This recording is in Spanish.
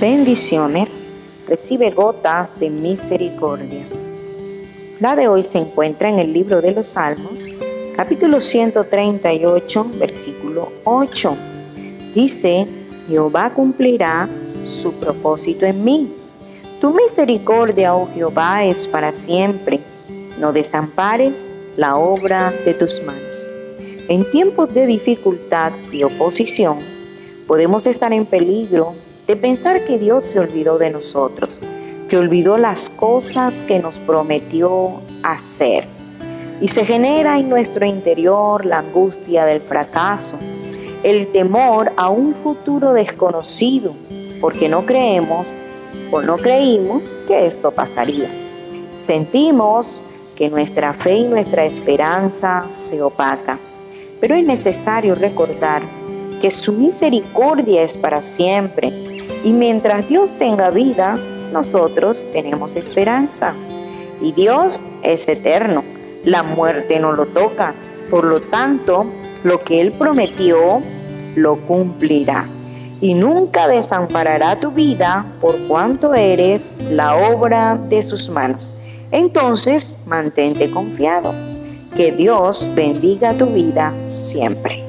bendiciones, recibe gotas de misericordia. La de hoy se encuentra en el libro de los Salmos, capítulo 138, versículo 8. Dice, Jehová cumplirá su propósito en mí. Tu misericordia, oh Jehová, es para siempre. No desampares la obra de tus manos. En tiempos de dificultad y oposición, podemos estar en peligro de pensar que Dios se olvidó de nosotros, que olvidó las cosas que nos prometió hacer. Y se genera en nuestro interior la angustia del fracaso, el temor a un futuro desconocido, porque no creemos o no creímos que esto pasaría. Sentimos que nuestra fe y nuestra esperanza se opaca, pero es necesario recordar que su misericordia es para siempre y mientras Dios tenga vida, nosotros tenemos esperanza. Y Dios es eterno. La muerte no lo toca. Por lo tanto, lo que Él prometió, lo cumplirá. Y nunca desamparará tu vida por cuanto eres la obra de sus manos. Entonces, mantente confiado. Que Dios bendiga tu vida siempre.